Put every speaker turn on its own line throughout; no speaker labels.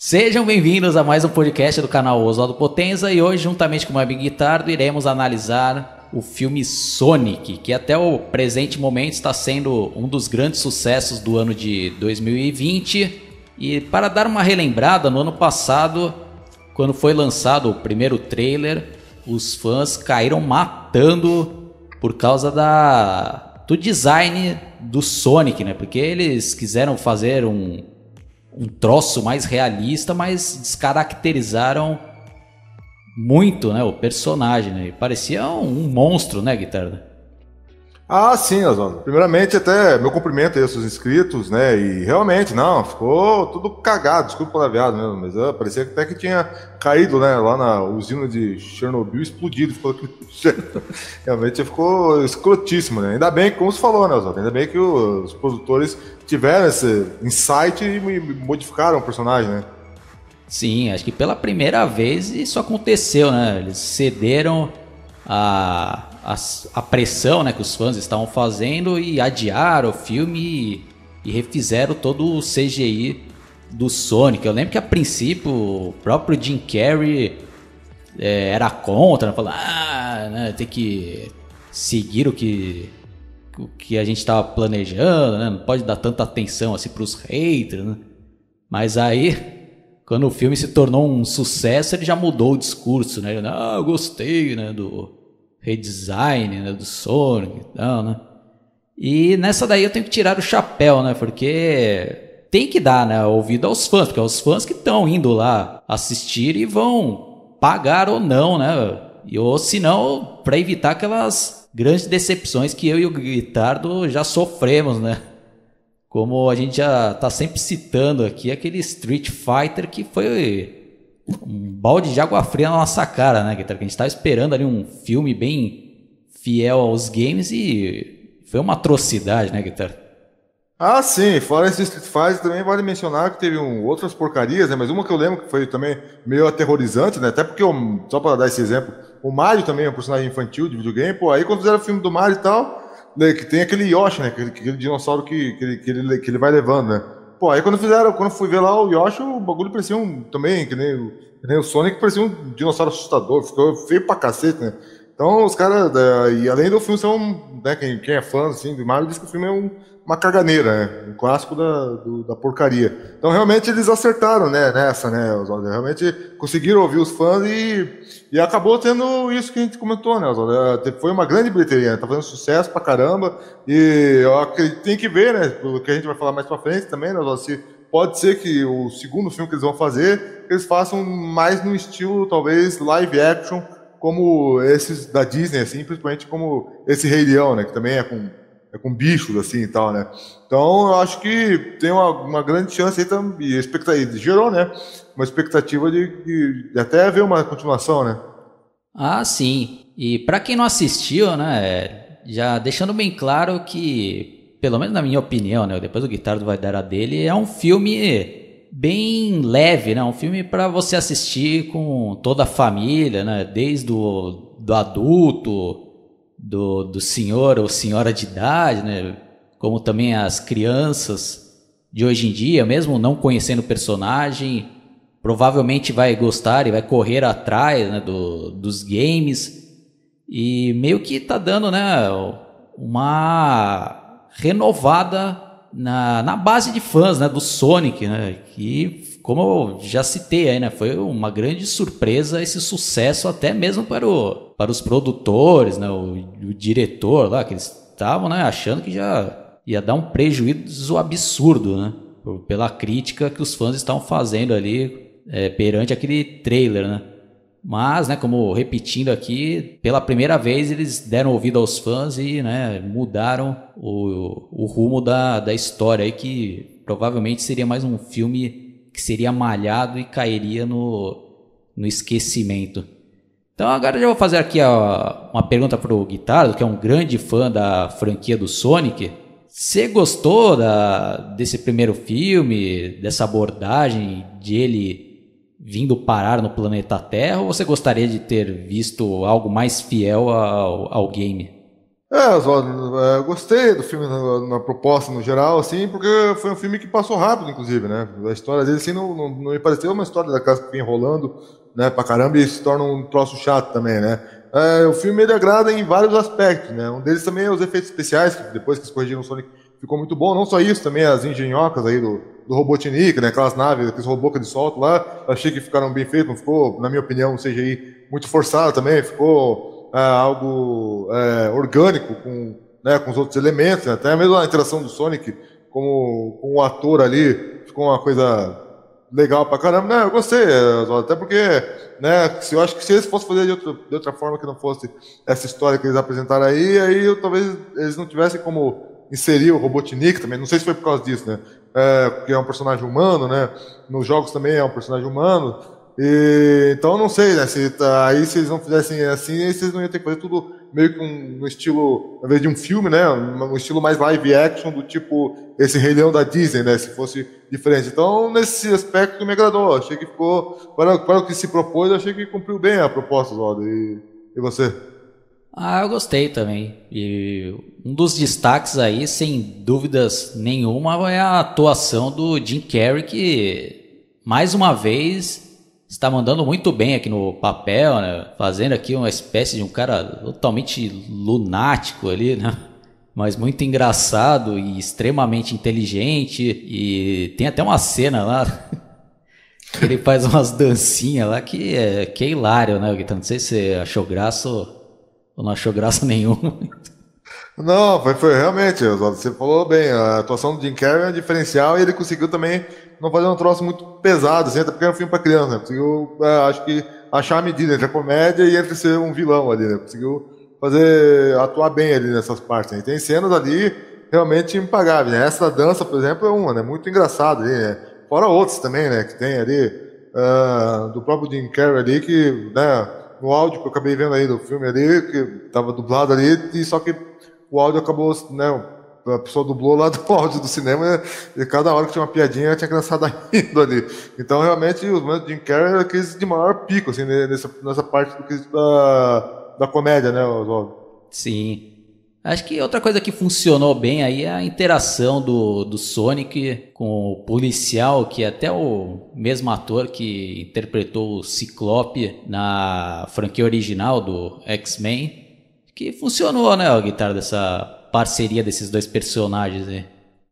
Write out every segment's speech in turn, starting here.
Sejam bem-vindos a mais um podcast do canal Oswaldo Potenza e hoje, juntamente com o Web Guitardo, iremos analisar o filme Sonic, que até o presente momento está sendo um dos grandes sucessos do ano de 2020. E para dar uma relembrada, no ano passado, quando foi lançado o primeiro trailer, os fãs caíram matando por causa da do design do Sonic, né? Porque eles quiseram fazer um, um troço mais realista, mas descaracterizaram muito, né, o personagem, né? Parecia um, um monstro, né, Guitarra?
Ah, sim, Oswaldo. Primeiramente, até meu cumprimento aí aos seus inscritos, né? E realmente, não, ficou tudo cagado, desculpa o palavreado mesmo, mas uh, parecia até que tinha caído, né, lá na usina de Chernobyl, explodido, ficou realmente ficou escrotíssimo, né? Ainda bem que, como você falou, né, Oswaldo? Ainda bem que os produtores tiveram esse insight e modificaram o personagem, né?
Sim, acho que pela primeira vez isso aconteceu, né? Eles cederam a a, a pressão né, que os fãs estavam fazendo e adiaram o filme e, e refizeram todo o CGI do Sonic. Eu lembro que a princípio o próprio Jim Carrey é, era contra, né, falando, ah, né, tem que seguir o que, o que a gente estava planejando, né, não pode dar tanta atenção assim para os haters. Né? Mas aí, quando o filme se tornou um sucesso, ele já mudou o discurso, né? Ah, eu gostei, né, do, redesign né, do Sonic e tal, né? E nessa daí eu tenho que tirar o chapéu, né? Porque tem que dar né, ouvido aos fãs, porque é os fãs que estão indo lá assistir e vão pagar ou não, né? E, ou se não, para evitar aquelas grandes decepções que eu e o Guitardo já sofremos, né? Como a gente já tá sempre citando aqui, aquele Street Fighter que foi um balde de água fria na nossa cara, né, Guitar? Que a gente estava esperando ali um filme bem fiel aos games e foi uma atrocidade, né, Guitar?
Ah, sim, fora esse Street Fighter também vale mencionar que teve um, outras porcarias, né? Mas uma que eu lembro que foi também meio aterrorizante, né? Até porque, eu, só para dar esse exemplo, o Mario também é um personagem infantil de videogame, pô, aí quando fizeram o filme do Mario e tal, né, que tem aquele Yoshi, né? Aquele, aquele dinossauro que, que, ele, que, ele, que ele vai levando, né? Pô, aí quando fizeram, quando fui ver lá o Yoshi, o bagulho parecia um, também, que nem, que nem o Sonic, parecia um dinossauro assustador, ficou feio pra cacete, né? Então os caras, é, e além do filme um, né, quem, quem é fã, assim, de Mario, diz que o filme é um, uma caganeira, né? Um clássico da, do, da porcaria. Então realmente eles acertaram, né, nessa, né, Oswaldo? Realmente conseguiram ouvir os fãs e, e acabou tendo isso que a gente comentou, né, Oswaldo? É, foi uma grande bilheteria, né? tá fazendo sucesso pra caramba e eu acredito, tem que ver, né, pelo que a gente vai falar mais pra frente também, né, Oswaldo? Se pode ser que o segundo filme que eles vão fazer, eles façam mais no estilo, talvez, live action, como esses da Disney, assim, principalmente como esse Rei Leão, né, que também é com é com bichos assim e tal, né? Então eu acho que tem uma, uma grande chance aí também, expectativa, gerou, né? Uma expectativa de, de, de, até ver uma continuação, né?
Ah, sim. E para quem não assistiu, né, já deixando bem claro que, pelo menos na minha opinião, né, depois o Guitardo vai dar a dele, é um filme bem leve, né? Um filme para você assistir com toda a família, né? Desde o do adulto do, do senhor ou senhora de idade, né? como também as crianças de hoje em dia, mesmo não conhecendo o personagem, provavelmente vai gostar e vai correr atrás né, do, dos games. E meio que tá dando né, uma renovada na, na base de fãs né, do Sonic, né, que, como eu já citei aí, né, foi uma grande surpresa esse sucesso até mesmo para o, para os produtores, né, o, o diretor lá, que eles estavam né, achando que já ia dar um prejuízo absurdo, né? Pela crítica que os fãs estavam fazendo ali é, perante aquele trailer, né? Mas, né, como repetindo aqui, pela primeira vez eles deram ouvido aos fãs e né, mudaram o, o rumo da, da história aí, que provavelmente seria mais um filme que seria malhado e cairia no, no esquecimento. Então agora eu já vou fazer aqui a, uma pergunta para o Guitardo, que é um grande fã da franquia do Sonic. Você gostou da, desse primeiro filme, dessa abordagem de ele vindo parar no planeta Terra, ou você gostaria de ter visto algo mais fiel ao, ao game?
É, Oswaldo, é, gostei do filme na, na, proposta no geral, assim, porque foi um filme que passou rápido, inclusive, né? A história dele, assim, não, não, não me pareceu uma história da casa que vem enrolando, né, pra caramba, e se torna um troço chato também, né? É, o filme ele agrada em vários aspectos, né? Um deles também é os efeitos especiais, que depois que eles corrigiram o Sonic ficou muito bom. Não só isso, também as engenhocas aí do, do Robotnik, né? Aquelas naves, aqueles robôs que eles soltam lá, achei que ficaram bem feitos, não ficou, na minha opinião, um CGI muito forçado também, ficou é, algo é, orgânico com, né, com os outros elementos, né? até mesmo a interação do Sonic com, o ator ali, ficou uma coisa legal pra caramba. Né, eu gostei, é, até porque, né, eu acho que se eles fossem fazer de outra, de outra forma que não fosse essa história que eles apresentaram aí, aí eu, talvez eles não tivessem como inserir o Robotnik também, não sei se foi por causa disso, né, é, porque é um personagem humano, né, nos jogos também é um personagem humano, e, então não sei, né, se, tá, aí se eles não fizessem assim, aí vocês não iam ter que fazer tudo meio que um, no estilo, ao invés de um filme, né? Um, um, estilo mais live action do tipo esse Rei Leão da Disney, né? Se fosse diferente. Então, nesse aspecto me agradou. Achei que ficou. Para, para o que se propôs, achei que cumpriu bem a proposta, Zod. E, e você?
Ah, eu gostei também. E um dos destaques aí, sem dúvidas nenhuma, é a atuação do Jim Carrey, que mais uma vez está mandando muito bem aqui no papel, né? Fazendo aqui uma espécie de um cara totalmente lunático ali, né? Mas muito engraçado e extremamente inteligente. E tem até uma cena lá que ele faz umas dancinhas lá que é, que é hilário, né? Não sei se você achou graça não achou graça nenhuma.
Não, foi, foi realmente, você falou bem, a atuação do Jim Carrey é um diferencial e ele conseguiu também não fazer um troço muito pesado, assim, até porque é um filme para criança, né? Conseguiu, é, acho que, achar a medida entre a comédia e entre ser um vilão ali, né? Conseguiu fazer, atuar bem ali nessas partes. Né? tem cenas ali realmente impagáveis, né? Essa dança, por exemplo, é uma, né? Muito engraçada ali, né? Fora outros também, né? Que tem ali, uh, do próprio Jim Carrey ali, que, né? No áudio que eu acabei vendo aí do filme ali, que tava dublado ali, e só que o áudio acabou, né? A pessoa dublou lá do áudio do cinema e cada hora que tinha uma piadinha tinha criançada rindo ali. Então, realmente, os momentos de Jim Carrey aqueles de maior pico, assim, nessa, nessa parte da, da comédia, né, Oswaldo?
Sim. Acho que outra coisa que funcionou bem aí é a interação do, do Sonic com o policial, que é até o mesmo ator que interpretou o Ciclope na franquia original do X-Men que funcionou, né, a guitarra dessa parceria desses dois personagens aí.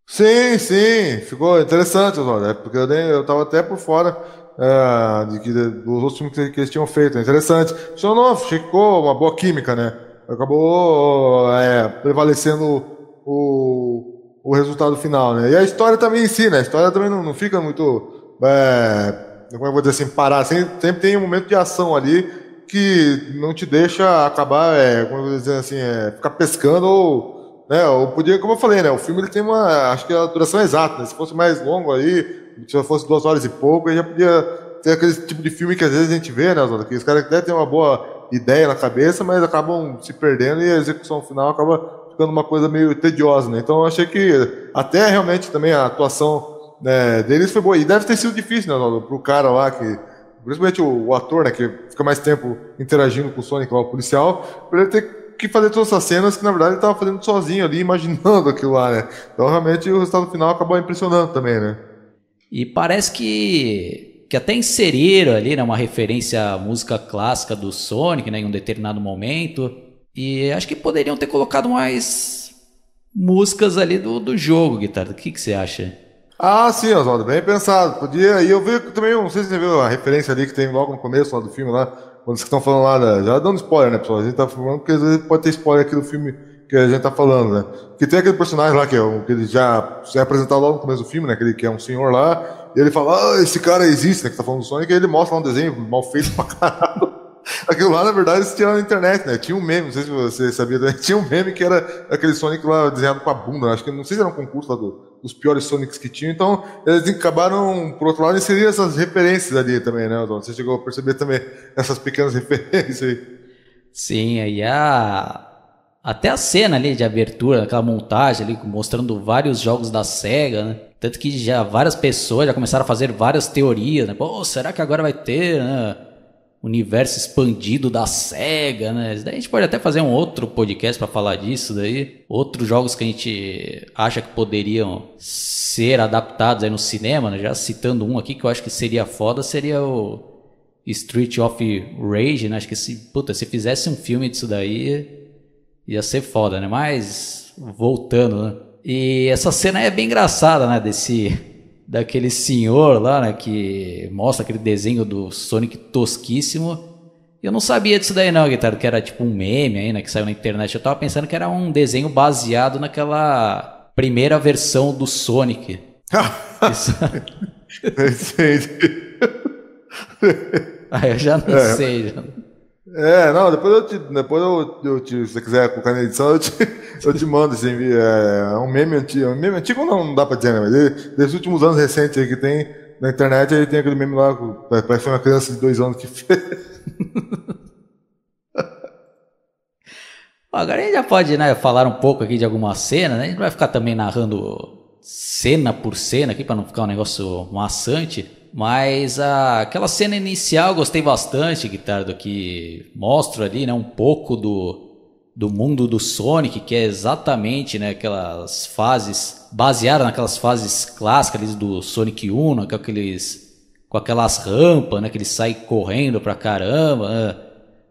Sim, sim, ficou interessante, né? porque eu, nem, eu tava até por fora é, de que, dos outros filmes que, que, eles tinham feito. É interessante. Funcionou, ficou uma boa química, né? Acabou é, prevalecendo o, o resultado final, né? E a história também em si, né? A história também não, não fica muito. É, como eu vou dizer assim, parar. Sempre, sempre tem um momento de ação ali que não te deixa acabar, é, como eu dizer assim, é, ficar pescando ou, né, ou podia, como eu falei, né, o filme ele tem uma, acho que a duração é exata, né, se fosse mais longo aí, se fosse duas horas e pouco, aí já podia ter aquele tipo de filme que às vezes a gente vê, né, que os caras até têm uma boa ideia na cabeça, mas acabam se perdendo e a execução final acaba ficando uma coisa meio tediosa, né, então eu achei que até realmente também a atuação né, deles foi boa, e deve ter sido difícil, né, pro cara lá que principalmente o, o, ator, né, que fica mais tempo interagindo com o Sonic lá, o policial, pra ele ter que fazer todas essas cenas que na verdade ele estava fazendo sozinho ali, imaginando aquilo lá, né? Então realmente o resultado final acabou impressionando também, né?
E parece que que até inseriram ali né, uma referência à música clássica do Sonic né, em um determinado momento. E acho que poderiam ter colocado mais músicas ali do, do jogo, Guitarra. O que, que você acha?
Ah, sim, Oswaldo, bem pensado. Podia. E eu vi também, não sei se você viu a referência ali que tem logo no começo lá do filme lá, quando vocês estão falando lá, já dando spoiler, né, pessoal? A gente tá falando porque às vezes pode ter spoiler aqui do filme que a gente tá falando, né? Que tem aquele personagem lá que, é, que ele já é apresentado logo no começo do filme, né? Aquele que é um senhor lá, e ele fala, ah, esse cara existe, né? Que tá falando do Sonic, e ele mostra lá um desenho mal feito pra caralho. Aquilo lá, na verdade, tiraram na internet, né? Tinha um meme, não sei se você sabia, tinha um meme que era aquele Sonic lá desenhado com a bunda. Acho que não sei se era um concurso lá do, dos piores Sonics que tinham. Então, eles acabaram, por outro lado, inserindo essas referências ali também, né, Odon? Você chegou a perceber também essas pequenas referências aí.
Sim, aí a. Até a cena ali de abertura, aquela montagem ali, mostrando vários jogos da SEGA, né? Tanto que já várias pessoas já começaram a fazer várias teorias, né? Pô, será que agora vai ter, né? universo expandido da SEGA, né? Daí a gente pode até fazer um outro podcast para falar disso daí. Outros jogos que a gente acha que poderiam ser adaptados aí no cinema, né? Já citando um aqui que eu acho que seria foda, seria o Street of Rage, né? Acho que se, puta, se fizesse um filme disso daí, ia ser foda, né? Mas, voltando, né? E essa cena é bem engraçada, né? Desse daquele senhor lá, né, que mostra aquele desenho do Sonic tosquíssimo. Eu não sabia disso daí não, Guitarra, que era tipo um meme aí, né, que saiu na internet. Eu tava pensando que era um desenho baseado naquela primeira versão do Sonic. Isso... ah, eu já não é. sei. Já...
É, não, depois eu te, depois eu, eu te, se você quiser colocar na edição, eu te, eu te mando, assim, é, é um meme antigo, um meme antigo não, não dá pra dizer, né, mas ele, desses últimos anos recentes aí que tem na internet, aí tem aquele meme lá, parece uma criança de dois anos que fez.
Agora a gente já pode, né, falar um pouco aqui de alguma cena, né, a gente vai ficar também narrando cena por cena aqui, para não ficar um negócio maçante, mas a, aquela cena inicial gostei bastante, Guitardo, que mostra ali né, um pouco do, do mundo do Sonic, que é exatamente né, aquelas fases, baseadas naquelas fases clássicas do Sonic 1, né, com, aqueles, com aquelas rampas, né, que ele sai correndo pra caramba. Né.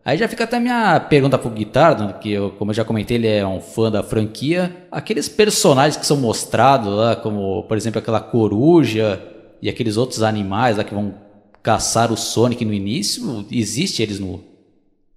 Aí já fica até a minha pergunta pro Guitardo, que eu, como eu já comentei, ele é um fã da franquia. Aqueles personagens que são mostrados lá, como por exemplo aquela coruja e aqueles outros animais lá que vão caçar o Sonic no início, existe eles no,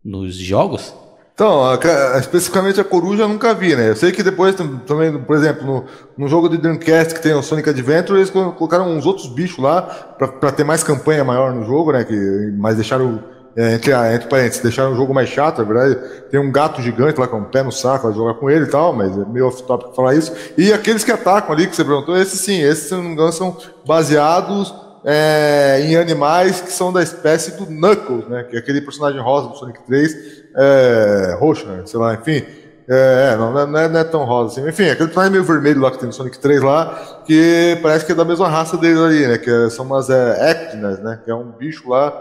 nos jogos?
Então, a, a, especificamente a coruja eu nunca vi, né? Eu sei que depois também, por exemplo, no, no jogo de Dreamcast que tem o Sonic Adventure, eles colocaram uns outros bichos lá para ter mais campanha maior no jogo, né? Que, mas deixaram é, entre, entre parênteses, deixaram o jogo mais chato, é verdade. Tem um gato gigante lá com um pé no saco, vai jogar com ele e tal, mas é meio off-topic falar isso. E aqueles que atacam ali, que você perguntou, esses sim, esses, se não me engano, são baseados é, em animais que são da espécie do Knuckles, né? Que é aquele personagem rosa do Sonic 3, é, roxo, né? Sei lá, enfim. É, não, não, é, não é tão rosa assim. Enfim, aquele personagem meio vermelho lá que tem no Sonic 3 lá, que parece que é da mesma raça dele ali, né? Que são umas é, né? Que é um bicho lá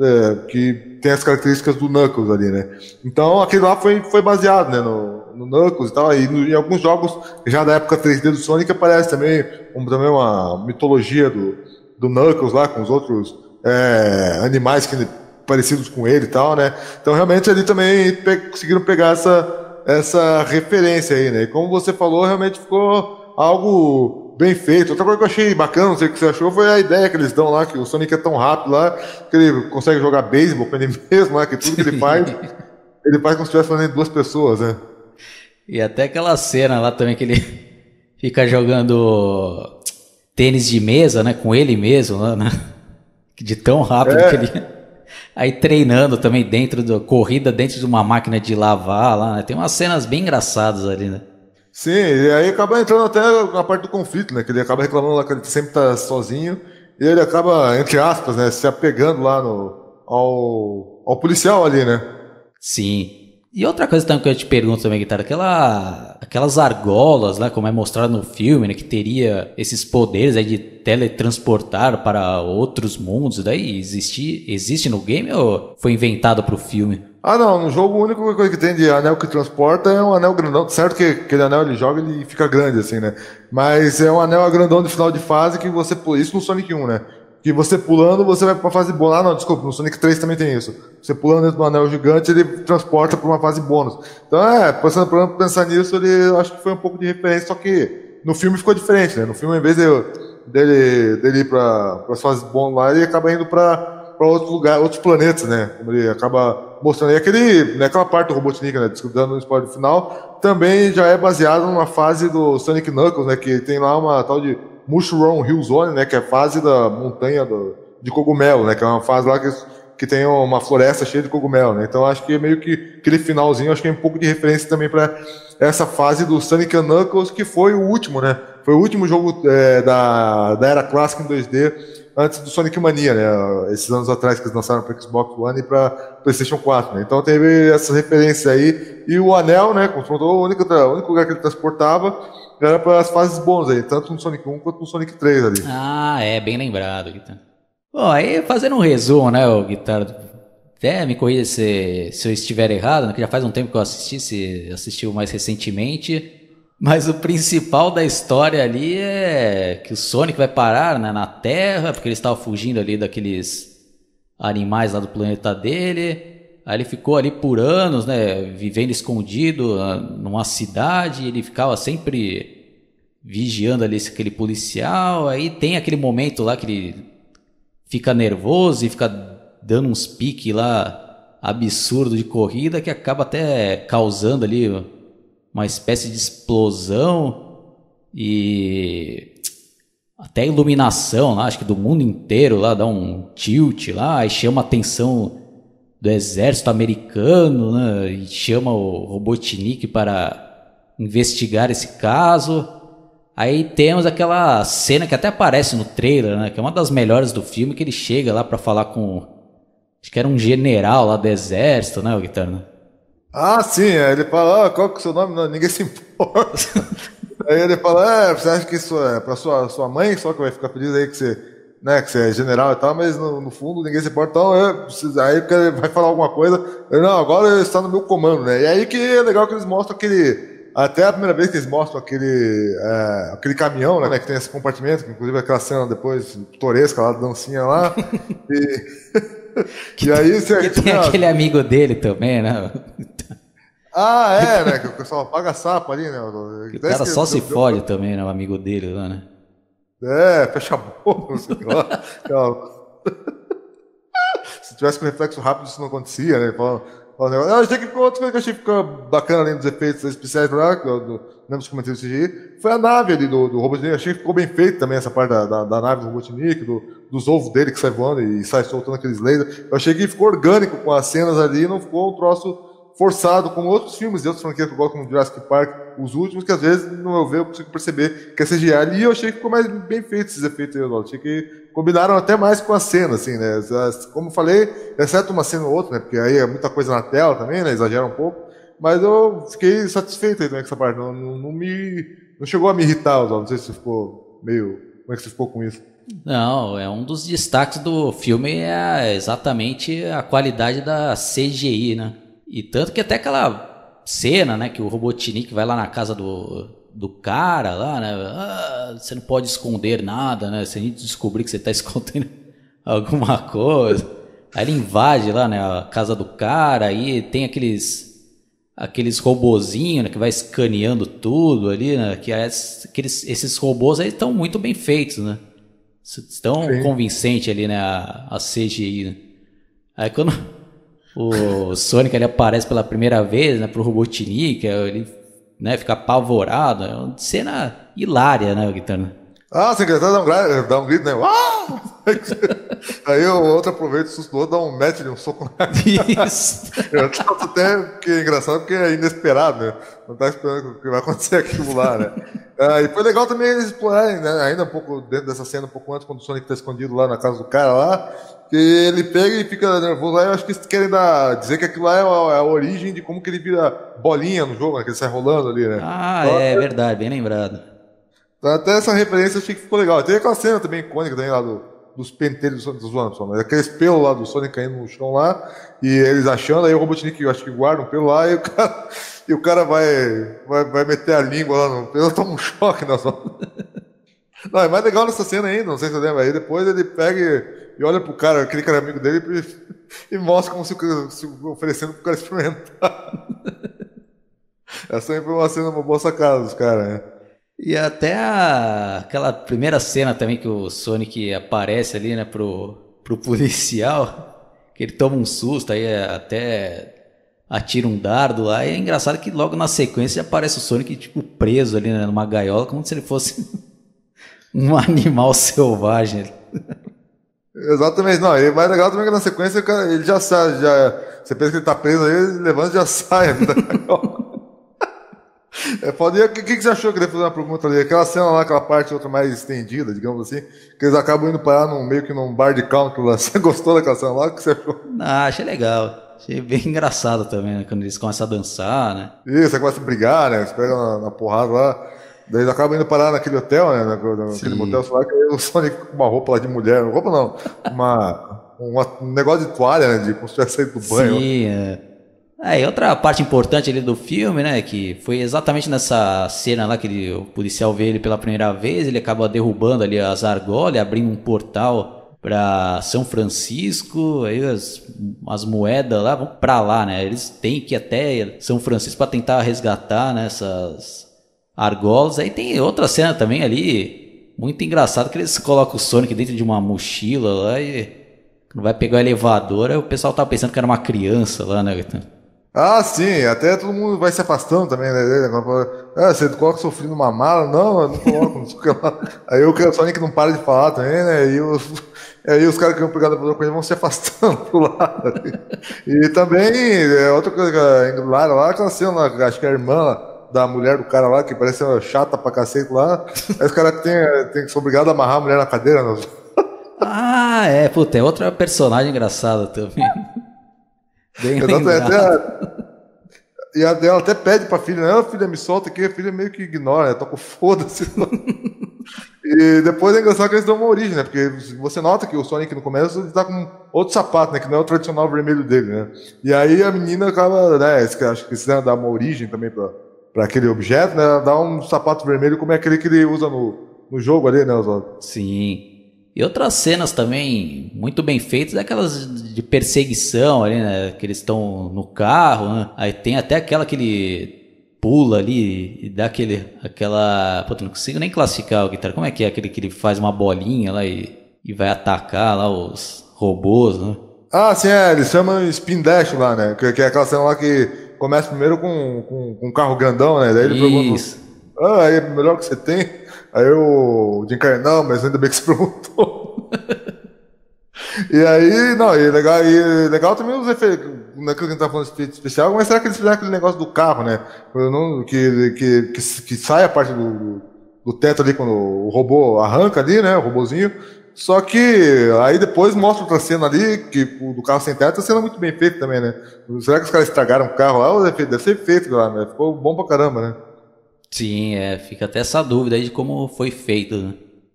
é, que tem as características do Knuckles ali, né? Então aquele lá foi, foi baseado né, no, no Knuckles e tal, e no, em alguns jogos já da época 3D do Sonic aparece também, um, também uma mitologia do, do Knuckles lá com os outros é, animais que, parecidos com ele e tal, né? Então realmente ali também pe conseguiram pegar essa, essa referência aí, né? E como você falou, realmente ficou algo bem feito. Outra coisa que eu achei bacana, não sei o que você achou, foi a ideia que eles dão lá, que o Sonic é tão rápido lá, que ele consegue jogar beisebol com ele mesmo, né, que tudo que ele faz, ele faz como se estivesse fazendo duas pessoas, né?
E até aquela cena lá também que ele fica jogando tênis de mesa, né, com ele mesmo, lá, né? De tão rápido é. que ele... Aí treinando também dentro da corrida dentro de uma máquina de lavar lá, né? Tem umas cenas bem engraçadas ali, né?
Sim, e aí acaba entrando até na parte do conflito, né? Que ele acaba reclamando lá que ele sempre tá sozinho. E ele acaba, entre aspas, né, se apegando lá no, ao, ao policial ali, né?
Sim. E outra coisa também que eu te pergunto também, Guitarra, aquela, aquelas argolas, né, como é mostrado no filme, né, que teria esses poderes aí de teletransportar para outros mundos, daí existe, existe no game ou foi inventado para o filme?
Ah, não, no jogo a única coisa que tem de anel que transporta é um anel grandão. Certo que aquele anel ele joga ele fica grande, assim, né? Mas é um anel grandão de final de fase que você. Isso no Sonic 1, né? Que você pulando, você vai pra fase bônus. Ah, não, desculpa, no Sonic 3 também tem isso. Você pulando dentro do anel gigante, ele transporta pra uma fase bônus. Então, é, pensando pra pensar nisso, ele acho que foi um pouco de referência, só que no filme ficou diferente, né? No filme, em vez de, dele, dele ir pra, as fases bônus lá, ele acaba indo pra para outros lugares, outros planetas, né? Ele acaba mostrando. E aquele, né, parte do Robotnik, né? Dando no spoiler final, também já é baseado numa fase do Sonic Knuckles, né? Que tem lá uma tal de Mushroom Hill Zone, né? Que é a fase da montanha do, de cogumelo, né? Que é uma fase lá que, que tem uma floresta cheia de cogumelo, né? Então acho que é meio que aquele finalzinho, acho que é um pouco de referência também para essa fase do Sonic Knuckles, que foi o último, né? Foi o último jogo é, da, da era clássica em 2D antes do Sonic Mania, né? Esses anos atrás que eles lançaram para Xbox One e para PlayStation 4, né? Então teve essa referência aí. E o anel, né? Confrontou o único, o único lugar que ele transportava era para as fases bônus aí, tanto no Sonic 1 quanto no Sonic 3 ali.
Ah, é, bem lembrado, Guitar. Bom, aí fazendo um resumo, né, o Guitar, Até me corrija se, se eu estiver errado, né, que já faz um tempo que eu assisti, se assistiu mais recentemente. Mas o principal da história ali é que o Sonic vai parar né, na Terra, porque ele estava fugindo ali daqueles animais lá do planeta dele. Aí ele ficou ali por anos, né, vivendo escondido ah, numa cidade, ele ficava sempre vigiando ali aquele policial. Aí tem aquele momento lá que ele fica nervoso e fica dando uns piques lá absurdo de corrida que acaba até causando ali uma espécie de explosão e até a iluminação lá, acho que do mundo inteiro lá dá um tilt lá e chama a atenção do exército americano, né? E chama o Robotnik para investigar esse caso. Aí temos aquela cena que até aparece no trailer, né? Que é uma das melhores do filme, que ele chega lá para falar com. Acho que era um general lá do exército, né, Guitarra?
Ah, sim, aí ele fala, ah, qual que é o seu nome? Não, ninguém se importa. aí ele fala, é, você acha que isso é pra sua, sua mãe só que vai ficar feliz aí que você né, que você é general e tal, mas no, no fundo ninguém se importa. Então, eu, aí vai falar alguma coisa, eu, não, agora ele está no meu comando, né? E aí que é legal que eles mostram aquele. Até a primeira vez que eles mostram aquele, é, aquele caminhão, né, que tem esse compartimento, que inclusive aquela cena depois toresca lá, dancinha lá.
e, que, e aí você. Que tem aquele amigo dele também, né?
Ah, é, né? Que o pessoal paga sapo ali, né?
o cara só se fode também, né? O amigo dele lá, né?
É, fecha a boca, não sei lá. Se tivesse com reflexo rápido, isso não acontecia, né? Fala, fala negócio. Ah, achei que outra coisa que eu achei que ficou bacana além dos efeitos especiais lá, do, lembro dos comentários do CGI, foi a nave ali do, do Robotnik. Achei que ficou bem feito também essa parte da, da, da nave do Robotnik, do, dos ovos dele que sai voando e sai soltando aqueles lasers. Eu achei que ficou orgânico com as cenas ali, não ficou um troço forçado, como outros filmes e outras franquias que eu gosto, como Jurassic Park, os últimos, que às vezes, no meu ver, eu consigo perceber que é CGI. Ali eu achei que ficou mais bem feito esses efeitos aí, eu achei que combinaram até mais com a cena, assim, né? Como eu falei, exceto uma cena ou outra, né? Porque aí é muita coisa na tela também, né? Exagera um pouco. Mas eu fiquei satisfeito aí também com essa parte. Não, não, não me. Não chegou a me irritar, Oswaldo. Não sei se ficou meio. Como é que você ficou com isso?
Não, é um dos destaques do filme é exatamente a qualidade da CGI, né? E tanto que até aquela cena, né, que o Robotnik vai lá na casa do, do cara lá, né? Ah, você não pode esconder nada, né? Se a gente descobrir que você está escondendo alguma coisa. Aí ele invade lá, né, a casa do cara, aí tem aqueles aqueles robozinhos né, que vai escaneando tudo ali, né? Que é, aqueles, esses robôs aí estão muito bem feitos, né? Estão convincentes ali, né? A, a CGI. Né? Aí quando o Sonic ele aparece pela primeira vez, né, pro Robotnik, ele né, fica apavorado, é uma cena hilária, né, Guitarra?
Ah, você quer dar um, dá um grito, né? Uau! Aí o outro aproveita o susto do dá um match de um soco na. Isso. Eu até que é engraçado porque é inesperado, né? Não tá esperando que vai acontecer aquilo lá, né? Ah, e foi legal também eles explorarem, né? Ainda um pouco dentro dessa cena, um pouco antes, quando o Sonic tá escondido lá na casa do cara lá, que ele pega e fica nervoso lá. Eu acho que eles querem dar, dizer que aquilo lá é a, é a, origem de como que ele vira bolinha no jogo, né? Que ele sai rolando ali, né?
Ah, então, é, é verdade, bem lembrado.
Então, até essa referência eu achei que ficou legal. Tem aquela cena também icônica também lá do, dos pentelhos do Sonic, do aqueles pelos lá do Sonic caindo no chão lá, e eles achando, aí o Robotnik eu acho que guarda um pelo lá, e o cara, e o cara vai, vai, vai meter a língua lá no pelo, toma um choque na zona. Não, é mais legal nessa cena ainda, não sei se você lembra. Aí depois ele pega e, olha pro cara, aquele cara amigo dele, e, e mostra como se, se oferecendo pro cara experimentar. Essa aí foi uma cena, uma boa sacada dos caras, né?
E até a, aquela primeira cena também que o Sonic aparece ali, né, pro, pro policial, que ele toma um susto, aí até atira um dardo lá, e é engraçado que logo na sequência aparece o Sonic, tipo, preso ali, né, numa gaiola, como se ele fosse um animal selvagem.
Exatamente, não, e mais legal também é que na sequência ele já sai, já, você pensa que ele tá preso aí, ele levanta e já sai da gaiola. É foda. E o que, que você achou? Eu queria fazer uma pergunta ali. Aquela cena lá, aquela parte outra mais estendida, digamos assim, que eles acabam indo parar num, meio que num bar de country lá. Você gostou daquela cena lá? O que você achou?
Ah, achei legal. Achei bem engraçado também, né? Quando eles começam a dançar, né?
Isso, você começa a brigar, né? Eles pegam na, na porrada lá. Daí eles acabam indo parar naquele hotel, né? Naquele Sim. motel, sei lá, que aí o Sonic com uma roupa lá de mulher. Roupa não. Uma um negócio de toalha, né? De como se tivesse saído do banho.
Sim, é. É, e outra parte importante ali do filme, né, que foi exatamente nessa cena lá que ele, o policial vê ele pela primeira vez, ele acaba derrubando ali as argolas, abrindo um portal para São Francisco, aí as, as moedas lá vão para lá, né? Eles têm que ir até São Francisco para tentar resgatar né, argolas. Aí tem outra cena também ali, muito engraçado, que eles colocam o Sonic dentro de uma mochila lá e quando vai pegar o elevador, aí o pessoal tava pensando que era uma criança lá, né?
Ah, sim, até todo mundo vai se afastando também, né? Ah, você coloca sofrendo uma mala? Não, eu não coloco, não sei o que lá. Aí o Sonic não para de falar também, né? E os, aí os caras que vão pegar da com ele vão se afastando pro lado. E também, é, outra coisa que é lá, lá, aquela cena acho que é a irmã da mulher do cara lá, que parece uma chata pra cacete lá. Aí os caras têm, têm que ser obrigados a amarrar a mulher na cadeira. Né?
Ah, é, puta, é outra personagem engraçada também.
Bem Até, e a dela até pede pra filha, né? filha, me solta aqui, a filha meio que ignora, né? toca foda-se. e depois é engraçado que eles dão uma origem, né? Porque você nota que o Sonic no começo ele tá com outro sapato, né? Que não é o tradicional vermelho dele, né? E aí a menina acaba, né? Acho que quiser dar uma origem também pra, pra aquele objeto, né? Dá um sapato vermelho como é aquele que ele usa no, no jogo ali, né, Oswaldo?
Sim. E outras cenas também muito bem feitas, aquelas de perseguição ali, né? Que eles estão no carro, né? Aí tem até aquela que ele pula ali e dá aquele, aquela... Pô, não consigo nem classificar o guitarra. Como é que é aquele que ele faz uma bolinha lá e, e vai atacar lá os robôs, né?
Ah, sim, é, eles chamam Spin Dash lá, né? Que, que é aquela cena lá que começa primeiro com, com, com um carro grandão, né? Daí ele Isso. pergunta, ah, é o melhor que você tem? Aí o Jim Carrey, não, mas ainda bem que você perguntou. e aí, não, e legal, e legal também os efeitos, naquilo que a gente tá falando de especial, mas será que eles fizeram aquele negócio do carro, né? Que, que, que, que, sai a parte do, do teto ali quando o robô arranca ali, né? O robôzinho. Só que aí depois mostra outra cena ali, que do carro sem teto, a cena muito bem feita também, né? Será que os caras estragaram o carro lá? Deve ser feito lá, né? Ficou bom pra caramba, né?
Sim, é, fica até essa dúvida aí de como foi feito, né?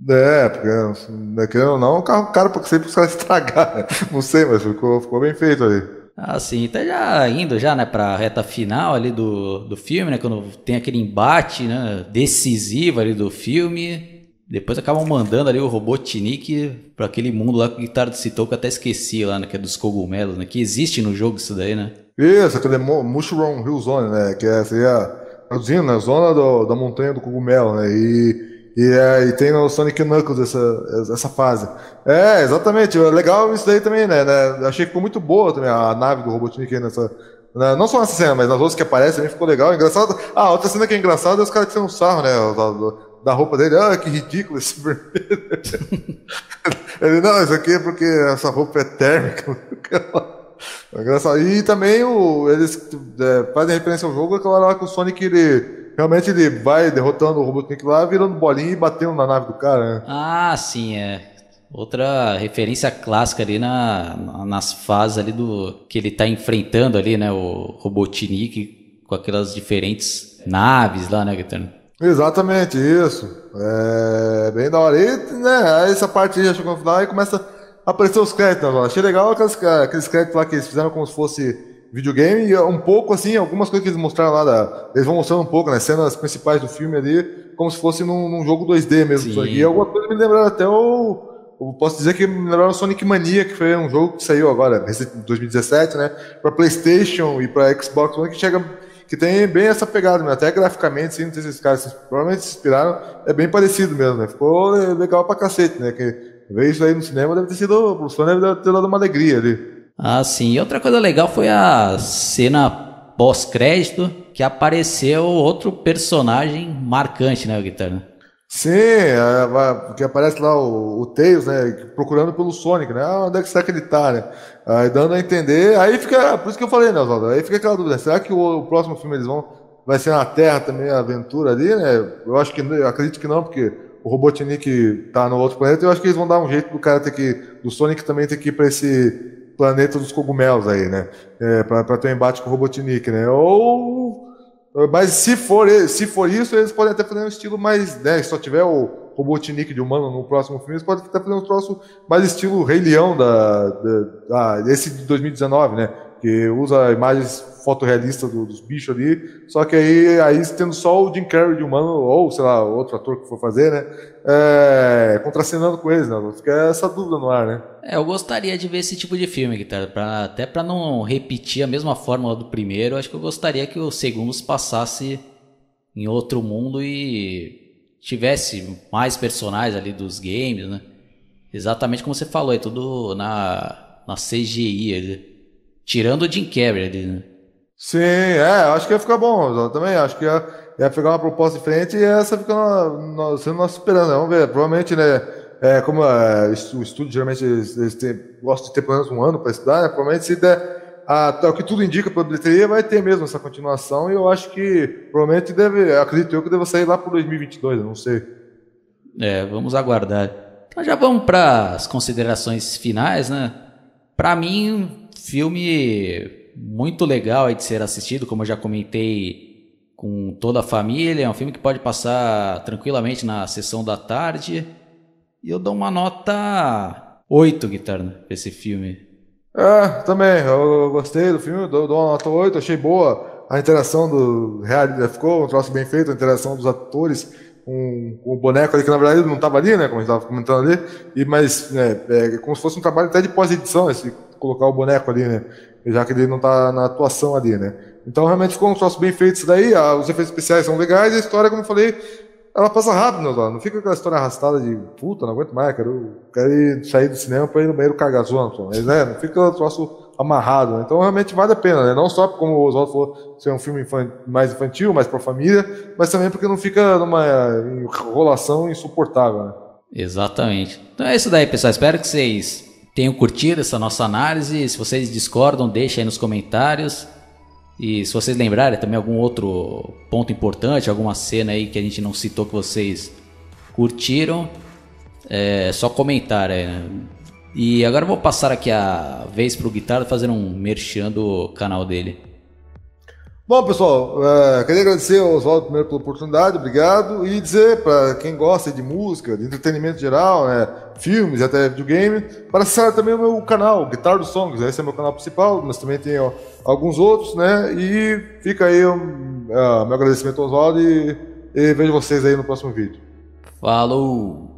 É, porque, né, querendo ou não, o carro caro pra sempre os caras estragar, né? Não sei, mas ficou, ficou bem feito aí.
Ah, sim, tá já indo já, né, pra reta final ali do, do filme, né, quando tem aquele embate, né, decisivo ali do filme, depois acabam mandando ali o Robotnik pra aquele mundo lá que o Guitardo citou, que eu até esqueci lá, né, que é dos cogumelos, né, que existe no jogo isso daí, né?
Isso, aquele Mushroom Hill Zone, né, que é, seria traduzindo, né? Zona do, da montanha do cogumelo, né? E, e, é, e, tem no Sonic Knuckles essa, essa fase. É, exatamente. É legal isso daí também, né? né? Achei que ficou muito boa também a nave do Robotnik nessa. Né? Não só nessa cena, mas nas outras que aparecem ficou legal. Engraçado. Ah, outra cena que é engraçada é os caras tirando um sarro, né? Da, da roupa dele. Ah, que ridículo esse vermelho. Ele, não, isso aqui é porque essa roupa é térmica. É engraçado. E também o, eles é, fazem referência ao jogo, aquela hora que o Sonic ele realmente ele vai derrotando o Robotnik lá, virando bolinha e batendo na nave do cara, né?
Ah, sim, é. Outra referência clássica ali na, nas fases ali do que ele tá enfrentando ali, né, o Robotnik com aquelas diferentes naves lá, né, Guitarno?
Exatamente, isso. É bem da hora. E, né, essa parte aí já chegou no final e começa apareceu os créditos, né, achei legal aqueles, aqueles créditos lá que eles fizeram como se fosse videogame e um pouco assim, algumas coisas que eles mostraram lá, da, eles vão mostrando um pouco, né, cenas principais do filme ali, como se fosse num, num jogo 2D mesmo. E alguma coisa me lembraram até o, eu posso dizer que me lembraram Sonic Mania, que foi um jogo que saiu agora, em 2017, né, para PlayStation e para Xbox One, que chega que tem bem essa pegada, né? até graficamente, assim, não sei se esses caras provavelmente se inspiraram, é bem parecido mesmo, né? Ficou legal pra cacete, né? Que Ver isso aí no cinema deve ter sido. O fã deve ter dado uma alegria ali.
Ah, sim. E outra coisa legal foi a cena pós-crédito que apareceu outro personagem marcante, né, Guitarra?
Sim, é, que aparece lá o, o Tails, né, procurando pelo Sonic, né, ah, onde é que será que ele tá, né, aí dando a entender, aí fica, por isso que eu falei, né, Oswaldo, aí fica aquela dúvida, será que o, o, próximo filme eles vão, vai ser na Terra também, a aventura ali, né, eu acho que, eu acredito que não, porque o Robotnik tá no outro planeta, eu acho que eles vão dar um jeito do cara ter que. do Sonic também ter que ir pra esse planeta dos cogumelos aí, né? É, pra, pra ter um embate com o Robotnik, né? Ou. Mas se for, se for isso, eles podem até fazer um estilo mais. Né, se só tiver o, Robotnik de humano no próximo filme, eles podem estar fazendo um troço mais estilo Rei Leão da, da, da, esse de 2019, né? Que usa imagens fotorrealistas do, dos bichos ali, só que aí, aí tendo só o Jim Carrey de humano, ou sei lá, outro ator que for fazer, né? É, contracenando com eles, né? Fica essa dúvida no ar, né?
É, eu gostaria de ver esse tipo de filme, Guitarra, pra, até para não repetir a mesma fórmula do primeiro, acho que eu gostaria que o segundo se passasse em outro mundo e tivesse mais personagens ali dos games, né? Exatamente como você falou, é tudo na, na CGI ali. Tirando o Jim Carrey ali, né?
Sim, é, acho que ia ficar bom. Eu também acho que ia, ia pegar uma proposta diferente e essa fica no, sendo nossa esperança. Vamos ver, provavelmente, né? É, como é, o estúdio geralmente eles, eles têm, gostam de ter pelo menos um ano para estudar, né? Provavelmente se der a, o que tudo indica para a bilheteria, vai ter mesmo essa continuação e eu acho que provavelmente deve, acredito eu que deva sair lá para 2022, eu não sei.
É, vamos aguardar. Então já vamos para as considerações finais, né? Para mim, filme muito legal aí de ser assistido, como eu já comentei com toda a família, é um filme que pode passar tranquilamente na sessão da tarde. E eu dou uma nota 8, Guitarra, para esse filme.
É, também, eu gostei do filme, dou, dou uma nota 8, achei boa a interação do reality, ficou um troço bem feito, a interação dos atores com, com o boneco ali, que na verdade não estava ali, né, como a gente estava comentando ali, e, mas né, é como se fosse um trabalho até de pós-edição, esse colocar o boneco ali, né, já que ele não está na atuação ali, né. Então realmente ficou um troço bem feito isso daí, ah, os efeitos especiais são legais, e a história, como eu falei, ela passa rápido, né, não fica aquela história arrastada de puta, não aguento mais, quero, quero ir sair do cinema para ir no banheiro cagar zoando, mas né, não fica o troço amarrado, né? então realmente vale a pena, né? não só como o Oswaldo falou, ser um filme mais infantil, mais para família, mas também porque não fica numa enrolação insuportável. Né?
Exatamente. Então é isso daí, pessoal. Espero que vocês tenham curtido essa nossa análise. Se vocês discordam, deixem aí nos comentários. E se vocês lembrarem também algum outro ponto importante, alguma cena aí que a gente não citou que vocês curtiram, é só comentar. É. E agora eu vou passar aqui a vez pro Guitarra fazer um merchan do canal dele.
Bom, pessoal, é, queria agradecer ao Oswaldo primeiro pela oportunidade, obrigado, e dizer para quem gosta de música, de entretenimento geral, né, filmes, até videogame, para acessar também o meu canal, Guitar dos Songs, esse é o meu canal principal, mas também tem ó, alguns outros, né, e fica aí um, uh, meu agradecimento ao Oswaldo e, e vejo vocês aí no próximo vídeo.
Falou!